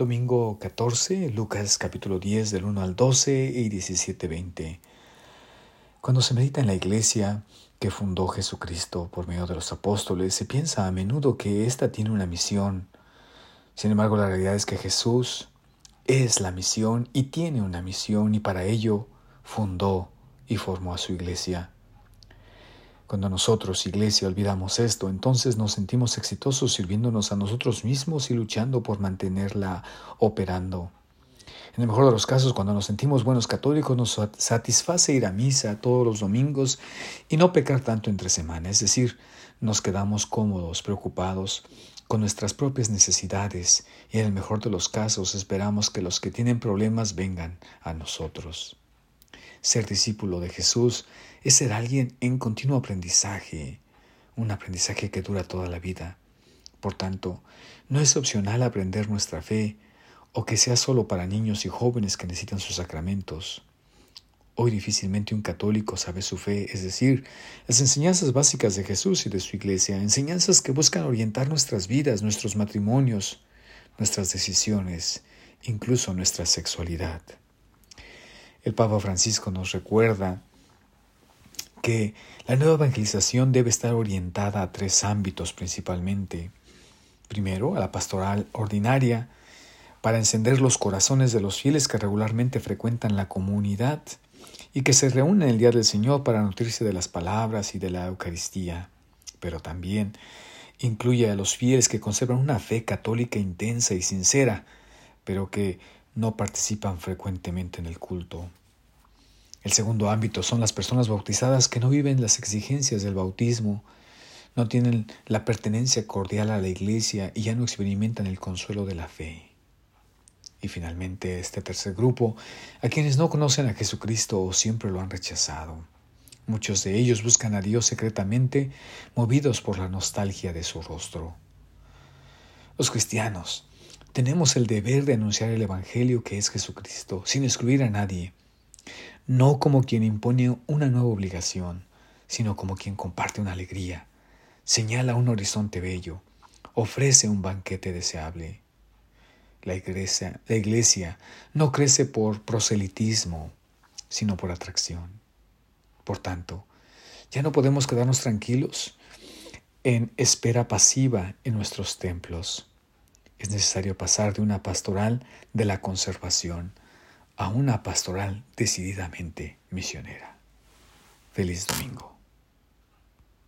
Domingo 14, Lucas capítulo 10 del 1 al 12 y 17, 20. Cuando se medita en la iglesia que fundó Jesucristo por medio de los apóstoles, se piensa a menudo que ésta tiene una misión. Sin embargo, la realidad es que Jesús es la misión y tiene una misión y para ello fundó y formó a su iglesia. Cuando nosotros, iglesia, olvidamos esto, entonces nos sentimos exitosos sirviéndonos a nosotros mismos y luchando por mantenerla operando. En el mejor de los casos, cuando nos sentimos buenos católicos, nos satisface ir a misa todos los domingos y no pecar tanto entre semana, es decir, nos quedamos cómodos, preocupados con nuestras propias necesidades y en el mejor de los casos esperamos que los que tienen problemas vengan a nosotros. Ser discípulo de Jesús es ser alguien en continuo aprendizaje, un aprendizaje que dura toda la vida. Por tanto, no es opcional aprender nuestra fe o que sea solo para niños y jóvenes que necesitan sus sacramentos. Hoy difícilmente un católico sabe su fe, es decir, las enseñanzas básicas de Jesús y de su iglesia, enseñanzas que buscan orientar nuestras vidas, nuestros matrimonios, nuestras decisiones, incluso nuestra sexualidad. El Papa Francisco nos recuerda que la nueva evangelización debe estar orientada a tres ámbitos principalmente. Primero, a la pastoral ordinaria, para encender los corazones de los fieles que regularmente frecuentan la comunidad y que se reúnen el día del Señor para nutrirse de las palabras y de la Eucaristía. Pero también incluye a los fieles que conservan una fe católica intensa y sincera, pero que no participan frecuentemente en el culto. El segundo ámbito son las personas bautizadas que no viven las exigencias del bautismo, no tienen la pertenencia cordial a la iglesia y ya no experimentan el consuelo de la fe. Y finalmente este tercer grupo, a quienes no conocen a Jesucristo o siempre lo han rechazado. Muchos de ellos buscan a Dios secretamente, movidos por la nostalgia de su rostro. Los cristianos tenemos el deber de anunciar el Evangelio que es Jesucristo, sin excluir a nadie, no como quien impone una nueva obligación, sino como quien comparte una alegría, señala un horizonte bello, ofrece un banquete deseable. La iglesia, la iglesia no crece por proselitismo, sino por atracción. Por tanto, ya no podemos quedarnos tranquilos en espera pasiva en nuestros templos. Es necesario pasar de una pastoral de la conservación a una pastoral decididamente misionera. Feliz domingo.